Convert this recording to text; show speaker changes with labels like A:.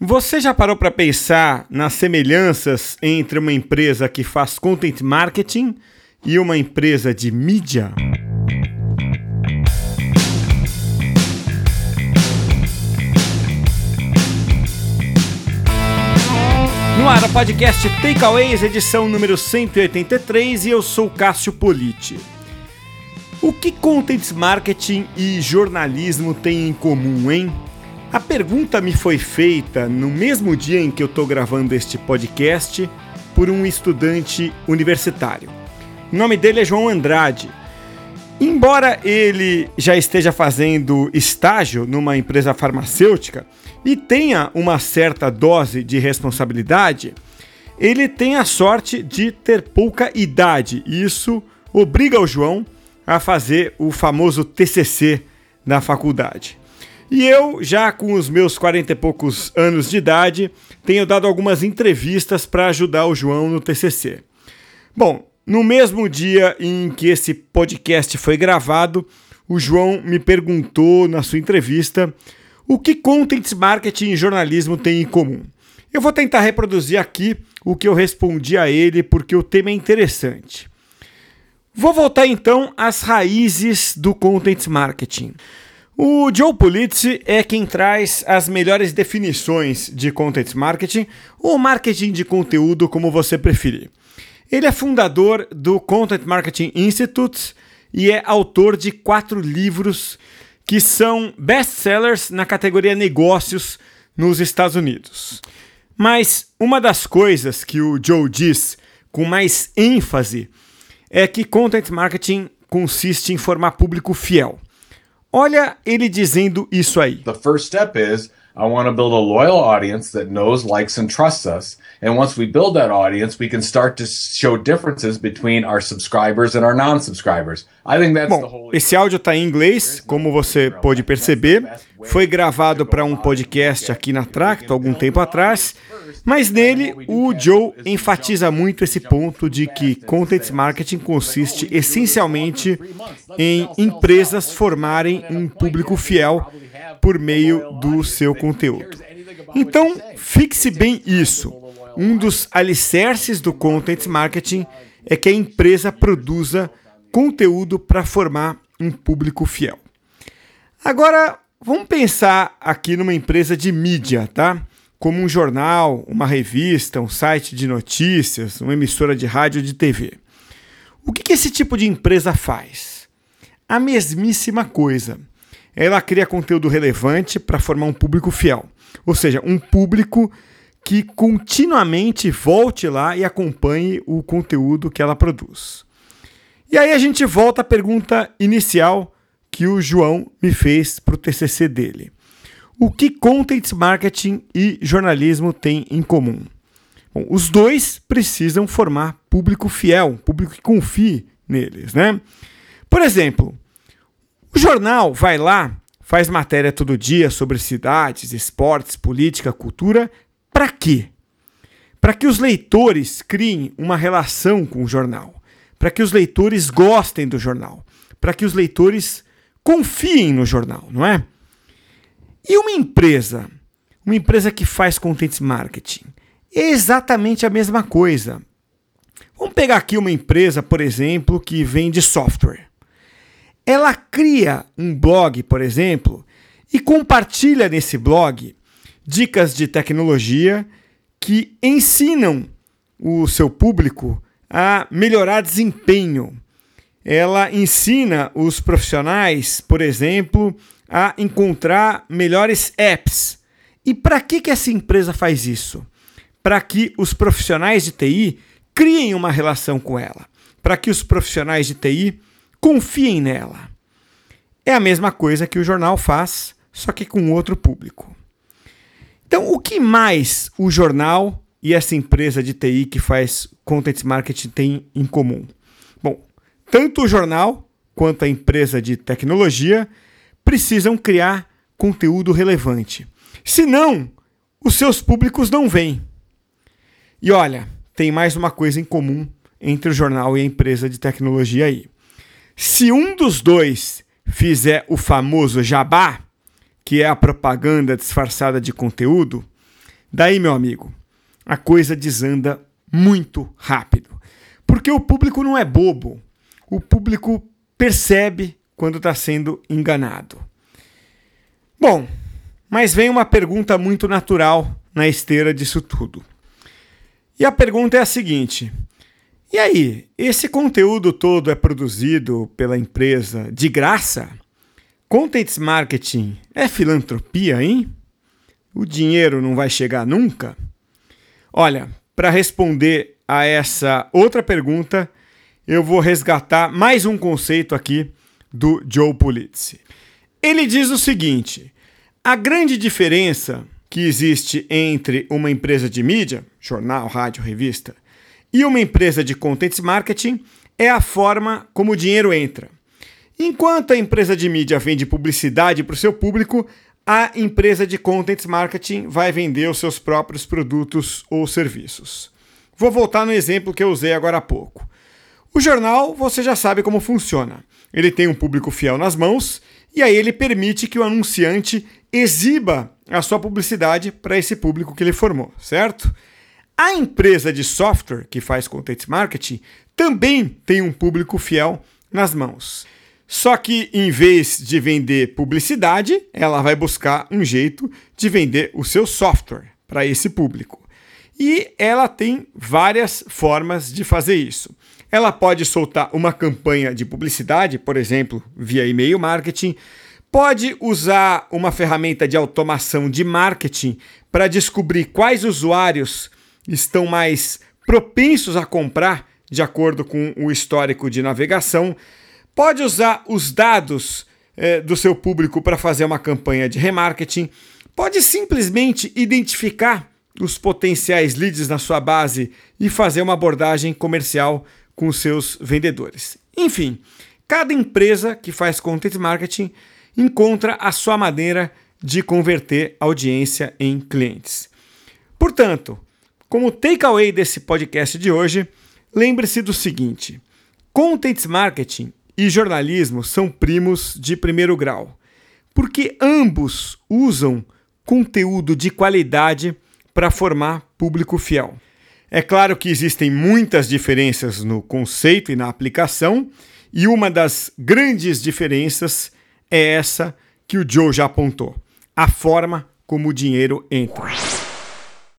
A: Você já parou para pensar nas semelhanças entre uma empresa que faz content marketing e uma empresa de mídia? No ar, o podcast Takeaways, edição número 183, e eu sou Cássio Politi. O que content marketing e jornalismo têm em comum, hein? A pergunta me foi feita no mesmo dia em que eu estou gravando este podcast por um estudante universitário. O nome dele é João Andrade. Embora ele já esteja fazendo estágio numa empresa farmacêutica e tenha uma certa dose de responsabilidade, ele tem a sorte de ter pouca idade. Isso obriga o João a fazer o famoso TCC na faculdade. E eu, já com os meus 40 e poucos anos de idade, tenho dado algumas entrevistas para ajudar o João no TCC. Bom, no mesmo dia em que esse podcast foi gravado, o João me perguntou na sua entrevista o que content marketing e jornalismo têm em comum. Eu vou tentar reproduzir aqui o que eu respondi a ele porque o tema é interessante. Vou voltar então às raízes do content marketing. O Joe Pulitzi é quem traz as melhores definições de content marketing ou marketing de conteúdo, como você preferir. Ele é fundador do Content Marketing Institute e é autor de quatro livros que são best-sellers na categoria negócios nos Estados Unidos. Mas uma das coisas que o Joe diz com mais ênfase é que content marketing consiste em formar público fiel. Olha ele dizendo isso aí.
B: The first step is I want to build a loyal audience that knows, likes, and trusts us. And once we build that audience, we can start to show differences between our subscribers and our non-subscribers. I think that's
A: Bom,
B: the whole.
A: esse áudio está em inglês, como você pôde perceber. Foi gravado para um podcast aqui na Tracto algum tempo atrás. Mas nele, o Joe enfatiza muito esse ponto de que content marketing consiste essencialmente em empresas formarem um público fiel por meio do seu conteúdo. Então, fixe bem isso. Um dos alicerces do content marketing é que a empresa produza conteúdo para formar um público fiel. Agora, vamos pensar aqui numa empresa de mídia, tá? Como um jornal, uma revista, um site de notícias, uma emissora de rádio ou de TV. O que, que esse tipo de empresa faz? A mesmíssima coisa. Ela cria conteúdo relevante para formar um público fiel, ou seja, um público que continuamente volte lá e acompanhe o conteúdo que ela produz. E aí a gente volta à pergunta inicial que o João me fez para o TCC dele. O que content marketing e jornalismo têm em comum? Bom, os dois precisam formar público fiel, público que confie neles, né? Por exemplo, o jornal vai lá, faz matéria todo dia sobre cidades, esportes, política, cultura, para quê? Para que os leitores criem uma relação com o jornal, para que os leitores gostem do jornal, para que os leitores confiem no jornal, não é? E uma empresa, uma empresa que faz content marketing, é exatamente a mesma coisa. Vamos pegar aqui uma empresa, por exemplo, que vende software. Ela cria um blog, por exemplo, e compartilha nesse blog dicas de tecnologia que ensinam o seu público a melhorar desempenho. Ela ensina os profissionais, por exemplo, a encontrar melhores apps. E para que, que essa empresa faz isso? Para que os profissionais de TI criem uma relação com ela, para que os profissionais de TI confiem nela. É a mesma coisa que o jornal faz, só que com outro público. Então, o que mais o jornal e essa empresa de TI que faz content marketing têm em comum? Bom, tanto o jornal quanto a empresa de tecnologia precisam criar conteúdo relevante. Senão, os seus públicos não vêm. E olha, tem mais uma coisa em comum entre o jornal e a empresa de tecnologia aí. Se um dos dois fizer o famoso jabá, que é a propaganda disfarçada de conteúdo, Daí, meu amigo, a coisa desanda muito rápido. Porque o público não é bobo. O público percebe quando está sendo enganado. Bom, mas vem uma pergunta muito natural na esteira disso tudo. E a pergunta é a seguinte: e aí, esse conteúdo todo é produzido pela empresa de graça? Content marketing é filantropia, hein? O dinheiro não vai chegar nunca? Olha, para responder a essa outra pergunta, eu vou resgatar mais um conceito aqui do Joe Pulizzi. Ele diz o seguinte: a grande diferença que existe entre uma empresa de mídia, jornal, rádio, revista, e uma empresa de content marketing é a forma como o dinheiro entra. Enquanto a empresa de mídia vende publicidade para o seu público, a empresa de content marketing vai vender os seus próprios produtos ou serviços. Vou voltar no exemplo que eu usei agora há pouco. O jornal, você já sabe como funciona. Ele tem um público fiel nas mãos e aí ele permite que o anunciante exiba a sua publicidade para esse público que ele formou, certo? A empresa de software que faz content marketing também tem um público fiel nas mãos. Só que em vez de vender publicidade, ela vai buscar um jeito de vender o seu software para esse público. E ela tem várias formas de fazer isso. Ela pode soltar uma campanha de publicidade, por exemplo, via e-mail marketing, pode usar uma ferramenta de automação de marketing para descobrir quais usuários estão mais propensos a comprar de acordo com o histórico de navegação, pode usar os dados eh, do seu público para fazer uma campanha de remarketing, pode simplesmente identificar os potenciais leads na sua base e fazer uma abordagem comercial com seus vendedores. Enfim, cada empresa que faz content marketing encontra a sua maneira de converter audiência em clientes. Portanto, como takeaway desse podcast de hoje, lembre-se do seguinte: content marketing e jornalismo são primos de primeiro grau, porque ambos usam conteúdo de qualidade para formar público fiel. É claro que existem muitas diferenças no conceito e na aplicação, e uma das grandes diferenças é essa que o Joe já apontou: a forma como o dinheiro entra.